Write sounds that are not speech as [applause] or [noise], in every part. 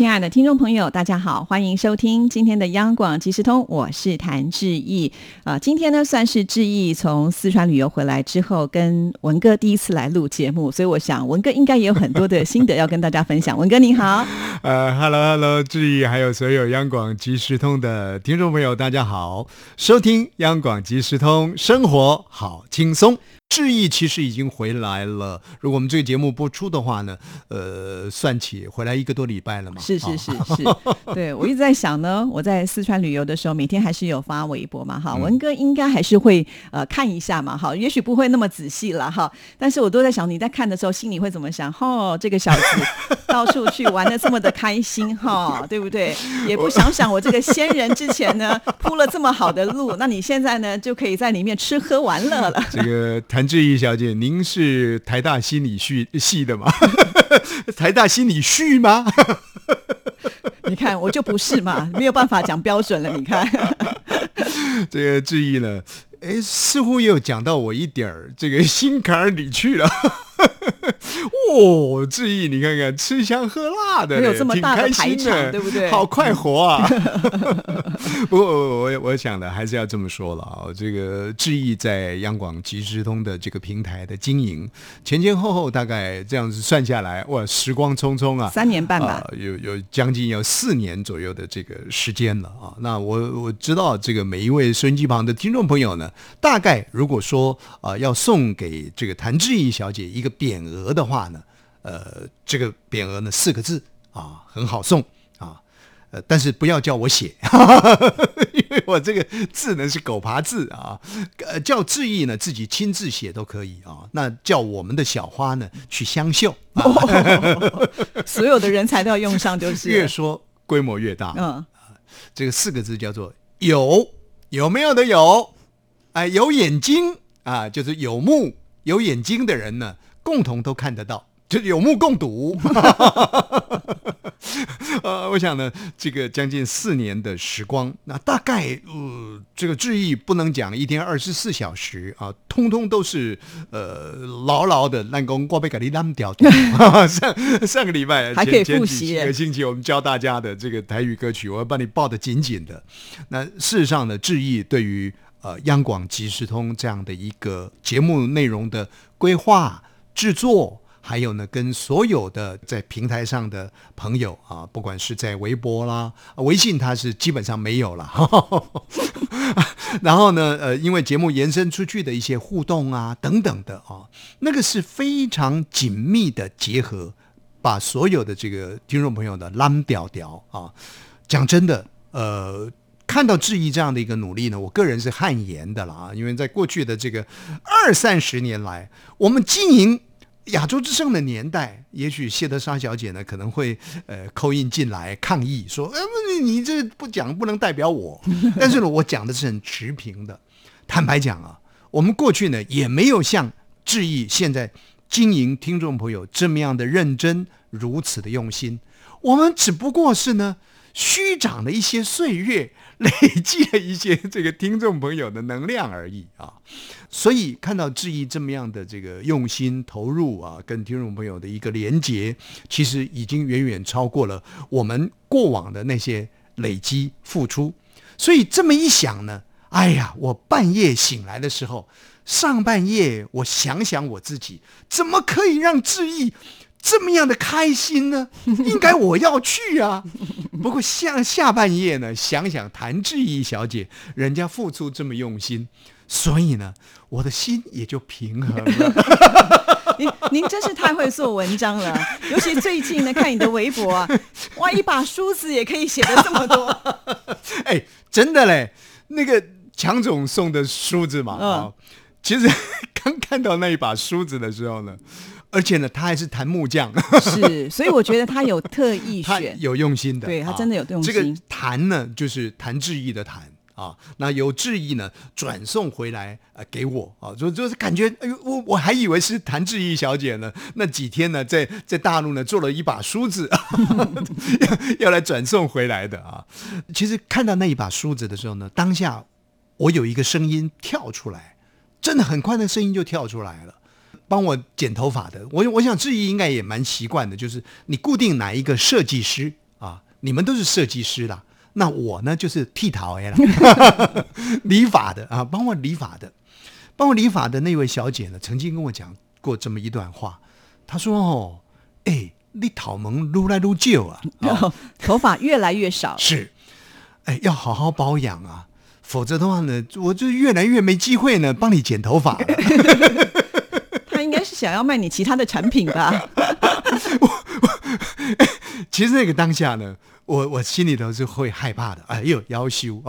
亲爱的听众朋友，大家好，欢迎收听今天的央广即时通，我是谭志毅。啊，今天呢算是志毅从四川旅游回来之后，跟文哥第一次来录节目，所以我想文哥应该也有很多的心得要跟大家分享。[laughs] 文哥你好，呃，Hello Hello，志毅还有所有央广即时通的听众朋友，大家好，收听央广即时通，生活好轻松。志毅其实已经回来了。如果我们这个节目播出的话呢，呃，算起回来一个多礼拜了嘛。是是是是，[laughs] 对我一直在想呢，我在四川旅游的时候，每天还是有发微博嘛，哈，文哥应该还是会呃看一下嘛，哈，也许不会那么仔细了哈，但是我都在想你在看的时候心里会怎么想？哦，这个小子到处去玩的这么的开心哈，[laughs] 对不对？也不想想我这个仙人之前呢铺了这么好的路，那你现在呢就可以在里面吃喝玩乐了。这个谭志毅小姐，您是台大心理系系的吗？[laughs] 台大心理系吗？[laughs] 你看我就不是嘛，没有办法讲标准了。你看，[laughs] 这个志毅呢，哎，似乎又讲到我一点儿这个心坎儿里去了。哦，志毅，你看看吃香喝辣的，没有这么大的排场，对不对？好快活啊！[laughs] 不过我我想的还是要这么说了啊，这个志毅在央广即时通的这个平台的经营，前前后后大概这样子算下来，哇，时光匆匆啊，三年半吧，有有将近有四年左右的这个时间了啊。那我我知道这个每一位收音机旁的听众朋友呢，大概如果说啊要送给这个谭志毅小姐一个匾额的话呢。呃，这个匾额呢，四个字啊，很好送啊，呃，但是不要叫我写，[laughs] 因为我这个字呢是狗爬字啊，呃，叫志毅呢自己亲自写都可以啊，那叫我们的小花呢去湘绣，[laughs] 所有的人才都要用上，就是越说规模越大，嗯，这个四个字叫做有有没有的有，哎，有眼睛啊，就是有目有眼睛的人呢，共同都看得到。就有目共睹，[laughs] 呃，我想呢，这个将近四年的时光，那大概呃，这个志毅不能讲一天二十四小时啊，通通都是呃牢牢的。那公过被给你烂掉。[laughs] 上上个礼拜还可以复习，几个星期我们教大家的这个台语歌曲，我要把你抱得紧紧的。那事实上呢，志毅对于呃央广即时通这样的一个节目内容的规划制作。还有呢，跟所有的在平台上的朋友啊，不管是在微博啦、微信，他是基本上没有了。[laughs] 然后呢，呃，因为节目延伸出去的一些互动啊等等的啊，那个是非常紧密的结合，把所有的这个听众朋友的拉屌屌啊，讲真的，呃，看到质疑这样的一个努力呢，我个人是汗颜的了啊，因为在过去的这个二三十年来，我们经营。亚洲之声的年代，也许谢德莎小姐呢可能会呃扣印进来抗议说：“呃，你这不讲不能代表我。[laughs] ”但是呢，我讲的是很持平的。坦白讲啊，我们过去呢也没有像质疑现在经营听众朋友这么样的认真，如此的用心。我们只不过是呢虚长了一些岁月。[laughs] 累积了一些这个听众朋友的能量而已啊，所以看到志毅这么样的这个用心投入啊，跟听众朋友的一个连接，其实已经远远超过了我们过往的那些累积付出。所以这么一想呢，哎呀，我半夜醒来的时候，上半夜我想想我自己，怎么可以让志毅？这么样的开心呢？应该我要去啊！[laughs] 不过下下半夜呢，想想谭志毅小姐，人家付出这么用心，所以呢，我的心也就平衡了。[laughs] 您您真是太会做文章了，尤其最近呢，看你的微博啊，[laughs] 哇，一把梳子也可以写的这么多。哎，真的嘞，那个强总送的梳子嘛，啊，其实刚看到那一把梳子的时候呢。而且呢，他还是弹木匠，是，所以我觉得他有特意选，[laughs] 有用心的，对他真的有用心。这个弹呢，就是弹志毅的弹啊，那由志毅呢转送回来呃给我啊，就就是感觉哎呦，我我还以为是谭志毅小姐呢，那几天呢在在大陆呢做了一把梳子，要 [laughs] 要来转送回来的啊。其实看到那一把梳子的时候呢，当下我有一个声音跳出来，真的很快那声音就跳出来了。帮我剪头发的，我我想志毅应该也蛮习惯的，就是你固定哪一个设计师啊，你们都是设计师啦。那我呢就是剃头的了，[laughs] 理发的啊，帮我理发的，帮我理发的那位小姐呢，曾经跟我讲过这么一段话，她说：“哦，哎，你头毛撸来撸旧啊，头发越来越少，[laughs] 是，哎，要好好保养啊，否则的话呢，我就越来越没机会呢，帮你剪头发了。[laughs] ”想要卖你其他的产品吧？[laughs] [laughs] 其实那个当下呢，我我心里头是会害怕的。哎呦，妖修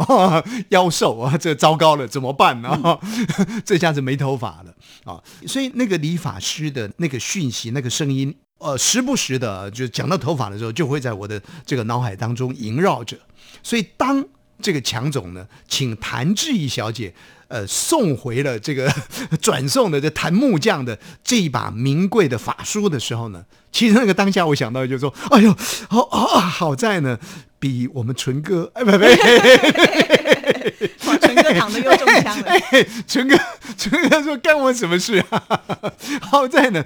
腰瘦啊，这糟糕了，怎么办呢？[laughs] 这下子没头发了啊！所以那个理发师的那个讯息、那个声音，呃，时不时的就讲到头发的时候，就会在我的这个脑海当中萦绕着。所以当这个强总呢，请谭志毅小姐。呃，送回了这个 [laughs] 转送的这谭木匠的这一把名贵的法书的时候呢，其实那个当下我想到就是说，哎呦，好好好在呢，比我们纯哥，哎不不。[laughs] 纯哥躺的又中枪了。[laughs] 纯哥，[laughs] 纯哥说干我什么事啊？[laughs] 好在呢，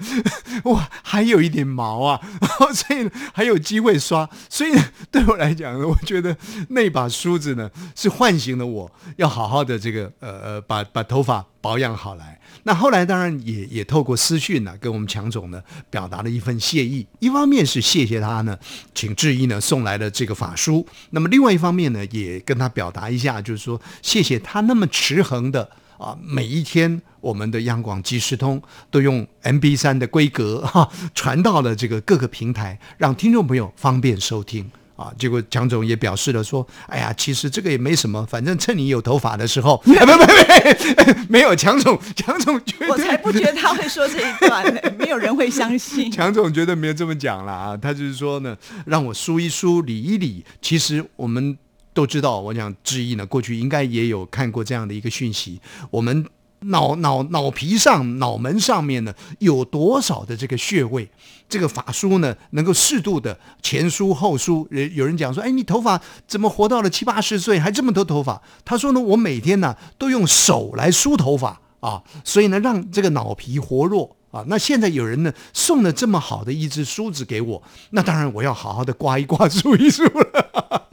哇，还有一点毛啊，然后所以还有机会刷。所以呢对我来讲呢，我觉得那把梳子呢，是唤醒了我要好好的这个呃呃，把把头发保养好来。那后来当然也也透过私讯呢，跟我们强总呢表达了一份谢意。一方面是谢谢他呢，请志毅呢送来了这个法书。那么另外一方面呢，也跟他表达一下，就是说谢谢他那么持恒的啊，每一天我们的央广即时通都用 MB 三的规格哈传到了这个各个平台，让听众朋友方便收听。啊，结果蒋总也表示了说：“哎呀，其实这个也没什么，反正趁你有头发的时候，[laughs] 不不不，没有蒋总，蒋总觉得我才不觉得他会说这一段呢，[laughs] 没有人会相信。蒋总觉得没有这么讲了啊，他就是说呢，让我梳一梳，理一理。其实我们都知道，我想志毅呢，过去应该也有看过这样的一个讯息，我们。”脑脑脑皮上脑门上面呢有多少的这个穴位？这个法梳呢能够适度的前梳后梳。有有人讲说，哎，你头发怎么活到了七八十岁还这么多头发？他说呢，我每天呢都用手来梳头发啊，所以呢让这个脑皮活络啊。那现在有人呢送了这么好的一支梳子给我，那当然我要好好的刮一刮梳一梳了。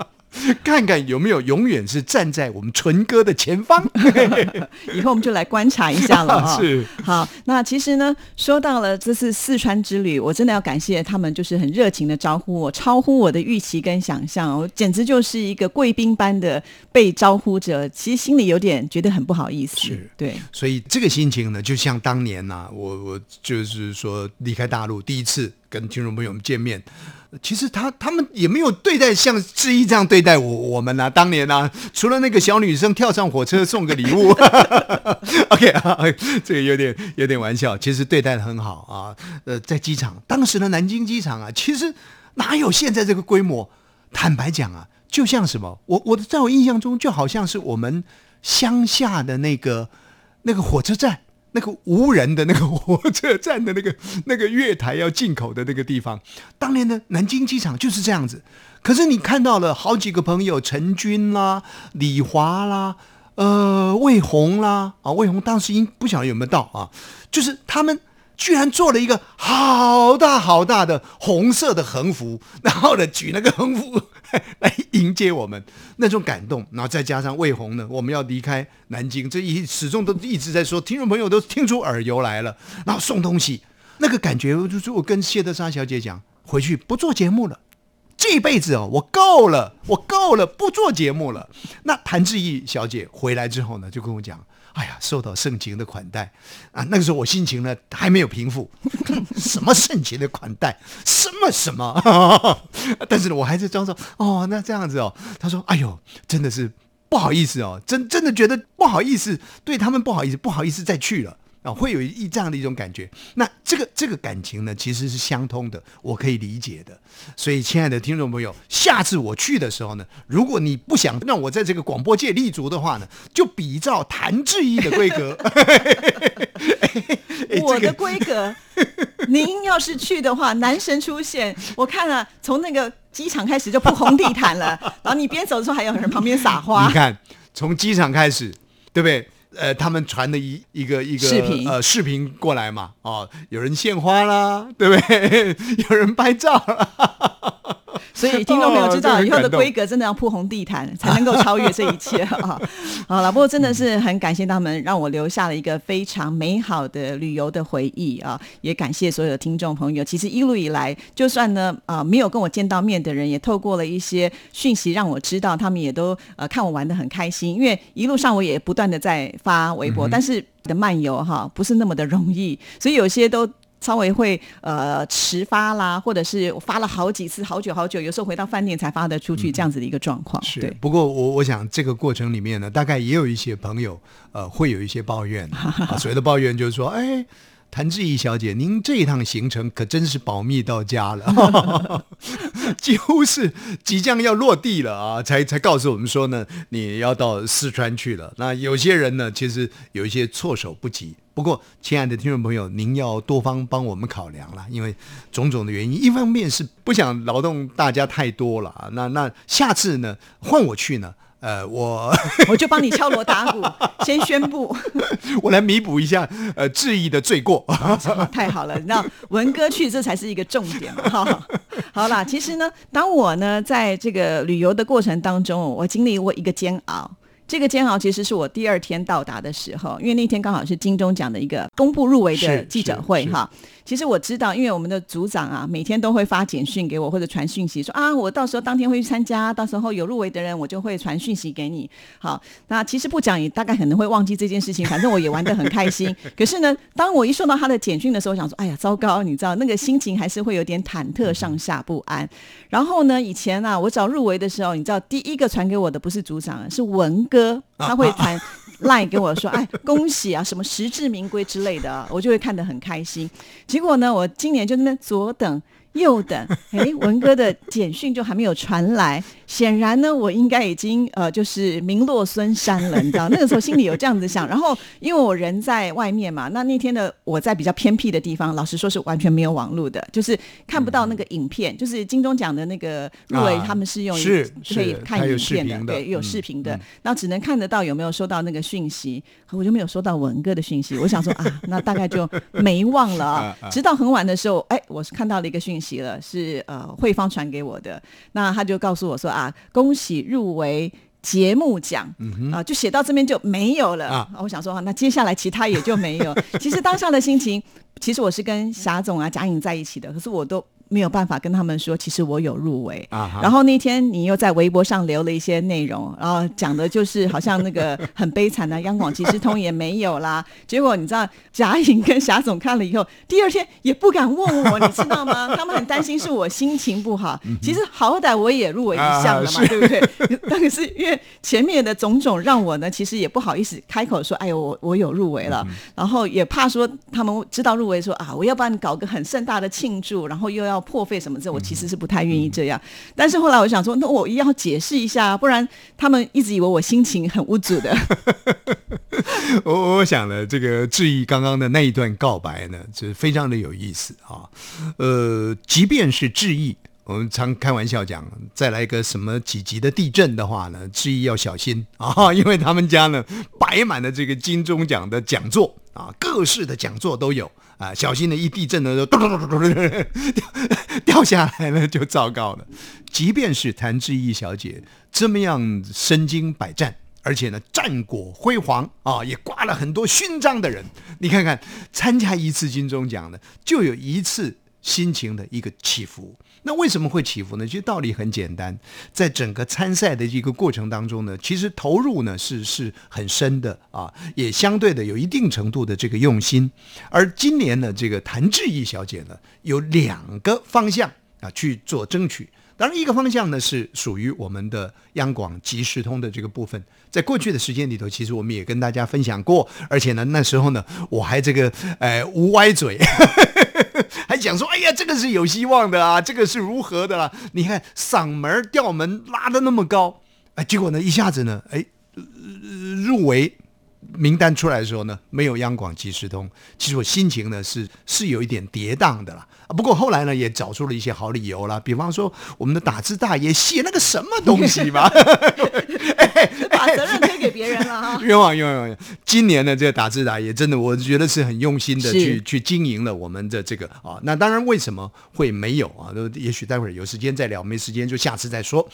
[laughs] 看看有没有永远是站在我们纯哥的前方，[laughs] 以后我们就来观察一下了 [laughs] 哈。是好，那其实呢，说到了这次四川之旅，我真的要感谢他们，就是很热情的招呼我，超乎我的预期跟想象，我简直就是一个贵宾般的被招呼者，其实心里有点觉得很不好意思。是对，所以这个心情呢，就像当年呢，我我就是说离开大陆第一次跟听众朋友们见面。其实他他们也没有对待像志毅这样对待我我们呐。当年呢，除了那个小女生跳上火车送个礼物，[laughs] OK 啊，[laughs] 这个有点有点玩笑。其实对待的很好啊。呃，在机场，当时的南京机场啊，其实哪有现在这个规模？坦白讲啊，就像什么，我我的在我印象中，就好像是我们乡下的那个那个火车站。那个无人的那个火车站的那个那个月台要进口的那个地方，当年的南京机场就是这样子。可是你看到了好几个朋友，陈军啦、李华啦、呃魏红啦啊，魏红当时应不晓得有没有到啊，就是他们。居然做了一个好大好大的红色的横幅，[laughs] 然后呢举那个横幅来迎接我们，那种感动，然后再加上魏红呢，我们要离开南京，这一始终都一直在说，听众朋友都听出耳油来了，然后送东西，那个感觉，就是我跟谢德莎小姐讲，回去不做节目了，这辈子哦，我够了，我够了，不做节目了。那谭志毅小姐回来之后呢，就跟我讲。哎呀，受到盛情的款待啊！那个时候我心情呢还没有平复，[laughs] 什么盛情的款待，什么什么，[laughs] 但是呢我还是装作哦，那这样子哦。他说：“哎呦，真的是不好意思哦，真真的觉得不好意思，对他们不好意思，不好意思再去了。”啊，会有一这样的一种感觉。那这个这个感情呢，其实是相通的，我可以理解的。所以，亲爱的听众朋友，下次我去的时候呢，如果你不想让我在这个广播界立足的话呢，就比照谭志毅的规格。[laughs] 我的规格，您要是去的话，男神出现，我看了从那个机场开始就铺红地毯了，然后你边走的时候还有人旁边撒花。你看，从机场开始，对不对？呃，他们传的一一个一个视频呃视频过来嘛，哦，有人献花啦，对不对？[laughs] 有人拍照啦。所以听众朋友知道，[laughs] 以后的规格真的要铺红地毯，才能够超越这一切 [laughs] 啊！好了，不过真的是很感谢他们，让我留下了一个非常美好的旅游的回忆啊！也感谢所有的听众朋友。其实一路以来，就算呢啊、没有跟我见到面的人，也透过了一些讯息让我知道，他们也都呃看我玩的很开心。因为一路上我也不断的在发微博，但是的漫游哈不是那么的容易，所以有些都。稍微会呃迟发啦，或者是我发了好几次，好久好久，有时候回到饭店才发得出去，这样子的一个状况。是，，不过我我想这个过程里面呢，大概也有一些朋友呃会有一些抱怨，[laughs] 啊、所谓的抱怨就是说，哎。谭志毅小姐，您这一趟行程可真是保密到家了，[laughs] 几乎是即将要落地了啊，才才告诉我们说呢，你要到四川去了。那有些人呢，其实有一些措手不及。不过，亲爱的听众朋友，您要多方帮我们考量了，因为种种的原因，一方面是不想劳动大家太多了啊，那那下次呢，换我去呢，呃，我 [laughs] 我就帮你敲锣打鼓，先宣布，[laughs] 我来弥补一下呃质疑的罪过。[laughs] 太好了，那文哥去这才是一个重点嘛哈。好啦，其实呢，当我呢在这个旅游的过程当中，我经历过一个煎熬。这个煎熬其实是我第二天到达的时候，因为那天刚好是金钟奖的一个公布入围的记者会哈。其实我知道，因为我们的组长啊，每天都会发简讯给我或者传讯息说啊，我到时候当天会去参加，到时候有入围的人我就会传讯息给你。好，那其实不讲也大概可能会忘记这件事情，反正我也玩得很开心。[laughs] 可是呢，当我一收到他的简讯的时候，我想说，哎呀，糟糕，你知道那个心情还是会有点忐忑、上下不安。[laughs] 然后呢，以前啊，我找入围的时候，你知道第一个传给我的不是组长，是文哥，他会 [laughs] 传。赖跟我说，哎，恭喜啊，什么实至名归之类的，我就会看得很开心。结果呢，我今年就那边左等右等，哎，文哥的简讯就还没有传来，显然呢，我应该已经呃，就是名落孙山了，你知道？那个时候心里有这样子想，然后因为我人在外面嘛，那那天的我在比较偏僻的地方，老实说是完全没有网络的，就是看不到那个影片，就是金钟奖的那个入围，啊他们是用是可以看影片的对，有嗯视频的嗯，那只能看得到有没有收到那个讯息，我就没有收到文哥的讯息，我想说啊，那大概就没忘了。[laughs] 直到很晚的时候，哎，我是看到了一个讯息了，是呃慧芳传给我的，那他就告诉我说啊，恭喜入围。节目奖啊、就写到这边就没有了。啊我想说，那接下来其他也就没有。其实当下的心情，其实我是跟霞总啊、贾颖在一起的，可是我都没有办法跟他们说，其实我有入围。啊然后那天你又在微博上留了一些内容，然后讲的就是好像那个很悲惨的央广即时通也没有啦。[laughs] 结果你知道贾颖跟霞总看了以后，第二天也不敢问我，你知道吗？[laughs] 他们很担心是我心情不好。其实好歹我也入围一项了嘛，啊 [laughs] 对不对？但是因为前面的种种让我呢，其实也不好意思开口说，哎呦，我我有入围了，然后也怕说他们知道入围说啊，我要帮你搞个很盛大的庆祝，然后又要破费什么这，我其实是不太愿意这样。但是后来我想说，那我也要解释一下，不然他们一直以为我心情很无助的。[laughs] 我我想呢，这个质疑刚刚的那一段告白呢，是非常的有意思啊。呃，即便是志毅，我们常开玩笑讲，再来一个什么几级的地震的话呢，志毅要小心 [laughs] 啊，因为他们家呢摆满了这个金钟奖的讲座啊，各式的讲座都有啊，小心的一地震呢，就咚咚咚咚咚咚掉掉下来了，就糟糕了。即便是谭志毅小姐这么样身经百战。而且呢，战果辉煌啊，也挂了很多勋章的人。你看看，参加一次金钟奖呢，就有一次心情的一个起伏。那为什么会起伏呢？其实道理很简单，在整个参赛的一个过程当中呢，其实投入呢是是很深的啊，也相对的有一定程度的这个用心。而今年呢，这个谭志毅小姐呢，有两个方向啊去做争取。当然，一个方向呢是属于我们的央广即时通的这个部分，在过去的时间里头，其实我们也跟大家分享过，而且呢，那时候呢，我还这个呃无歪嘴。[laughs] 还讲说，哎呀，这个是有希望的啊，这个是如何的啦？你看嗓门调门拉的那么高，哎，结果呢，一下子呢，哎，入围。名单出来的时候呢，没有央广即时通，其实我心情呢是是有一点跌宕的啦。不过后来呢，也找出了一些好理由啦，比方说我们的打字大爷写那个什么东西吧，[laughs] [laughs] 把责任推给别人了哈。[laughs] 冤枉冤枉冤枉！今年的，这个打字大爷真的，我觉得是很用心的去去经营了我们的这个啊。那当然，为什么会没有啊？都也许待会儿有时间再聊，没时间就下次再说。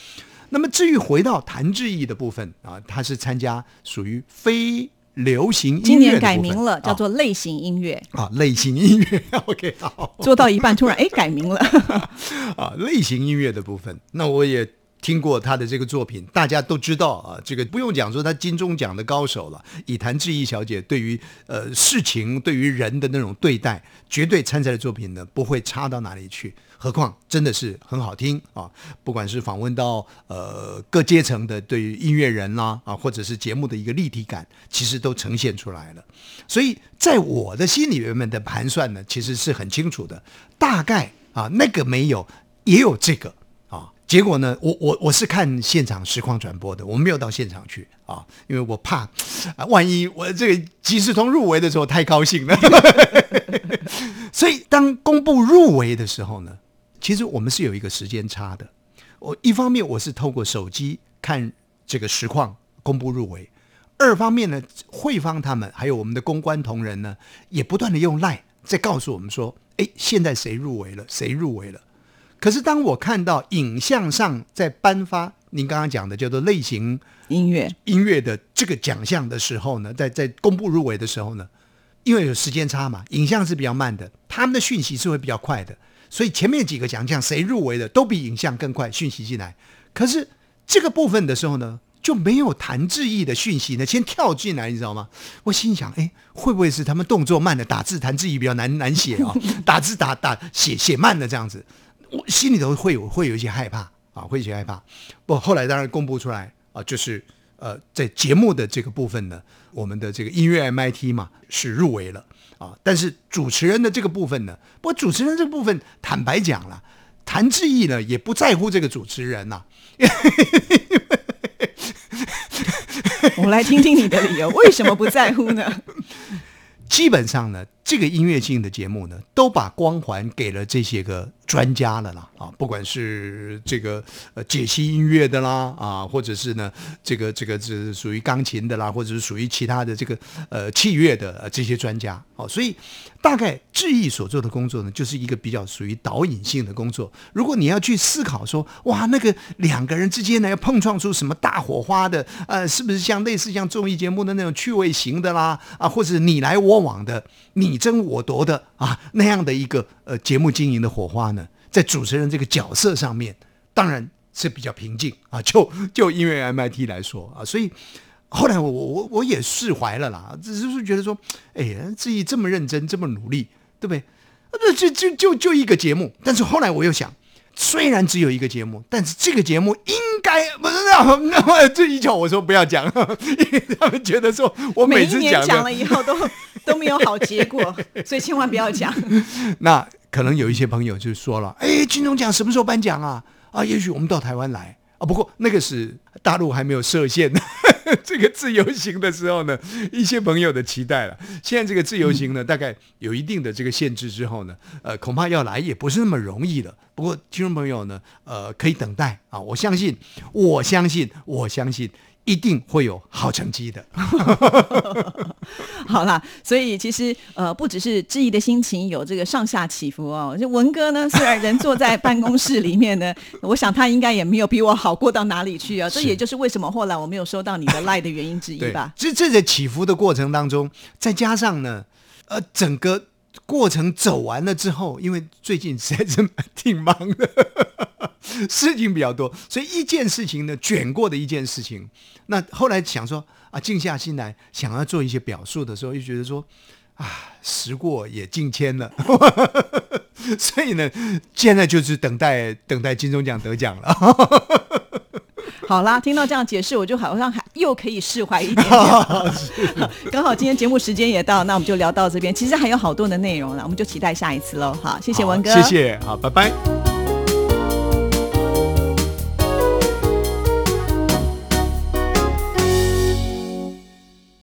那么至于回到谭志毅的部分啊，他是参加属于非。流行音乐今年改名了，叫做类型音乐。啊，类型音乐。[laughs] OK，好，做到一半突然哎改名了。[laughs] 啊，类型音乐的部分，那我也听过他的这个作品，大家都知道啊，这个不用讲说他金钟奖的高手了。以谭志毅小姐对于呃事情、对于人的那种对待，绝对参赛的作品呢不会差到哪里去。何况真的是很好听啊！不管是访问到呃各阶层的对于音乐人啦啊，或者是节目的一个立体感，其实都呈现出来了。所以在我的心里面的盘算呢，其实是很清楚的。大概啊，那个没有，也有这个。结果呢，我我我是看现场实况转播的，我没有到现场去啊，因为我怕啊，万一我这个即时通入围的时候太高兴了。[laughs] 所以当公布入围的时候呢？其实我们是有一个时间差的。我一方面我是透过手机看这个实况公布入围，二方面呢，慧芳他们还有我们的公关同仁呢，也不断的用赖在告诉我们说：“哎，现在谁入围了？谁入围了？”可是当我看到影像上在颁发您刚刚讲的叫做类型音乐音乐的这个奖项的时候呢，在在公布入围的时候呢，因为有时间差嘛，影像是比较慢的，他们的讯息是会比较快的。所以前面几个奖项谁入围的都比影像更快讯息进来，可是这个部分的时候呢，就没有谈志毅的讯息呢，先跳进来，你知道吗？我心想，哎，会不会是他们动作慢的打字，谭志毅比较难难写啊？[laughs] 打字打打写写慢的这样子，我心里头会有会有一些害怕啊，会有些害怕。不，后来当然公布出来啊，就是呃，在节目的这个部分呢，我们的这个音乐 MIT 嘛是入围了。啊，但是主持人的这个部分呢，不过主持人这个部分，坦白讲了，谭志毅呢也不在乎这个主持人呐。[laughs] 我们来听听你的理由，为什么不在乎呢？基本上呢。这个音乐性的节目呢，都把光环给了这些个专家了啦啊，不管是这个呃解析音乐的啦啊，或者是呢这个这个是属于钢琴的啦，或者是属于其他的这个呃器乐的这些专家哦，所以大概志毅所做的工作呢，就是一个比较属于导引性的工作。如果你要去思考说，哇，那个两个人之间呢要碰撞出什么大火花的，呃，是不是像类似像综艺节目的那种趣味型的啦啊，或者你来我往的你。争我夺的啊，那样的一个呃节目经营的火花呢，在主持人这个角色上面，当然是比较平静啊。就就因为 MIT 来说啊，所以后来我我我也释怀了啦，只是觉得说，哎呀，自己这么认真，这么努力，对不对？那就就就就一个节目，但是后来我又想。虽然只有一个节目，但是这个节目应该不是那那么这一巧，我说不要讲，[laughs] 因为他们觉得说我每次讲讲了以后都 [laughs] 都没有好结果，[laughs] 所以千万不要讲。[laughs] 那可能有一些朋友就说了：“哎，金钟奖什么时候颁奖啊？啊，也许我们到台湾来啊。”不过那个是大陆还没有设限。这个自由行的时候呢，一些朋友的期待了。现在这个自由行呢，大概有一定的这个限制之后呢，呃，恐怕要来也不是那么容易了。不过听众朋友呢，呃，可以等待啊，我相信，我相信，我相信。一定会有好成绩的。[laughs] 好啦，所以其实呃，不只是质疑的心情有这个上下起伏哦。就文哥呢，虽然人坐在办公室里面呢，[laughs] 我想他应该也没有比我好过到哪里去啊。这也就是为什么后来我没有收到你的赖的原因之一吧。这这在起伏的过程当中，再加上呢，呃，整个过程走完了之后，因为最近实在是挺忙的。[laughs] 事情比较多，所以一件事情呢卷过的一件事情，那后来想说啊，静下心来想要做一些表述的时候，又觉得说啊，时过也境迁了，[laughs] 所以呢，现在就是等待等待金钟奖得奖了。[laughs] 好啦，听到这样解释，我就好像还又可以释怀一点点。刚好今天节目时间也到，那我们就聊到这边。其实还有好多的内容了，我们就期待下一次喽。好，谢谢文哥，谢谢，好，拜拜。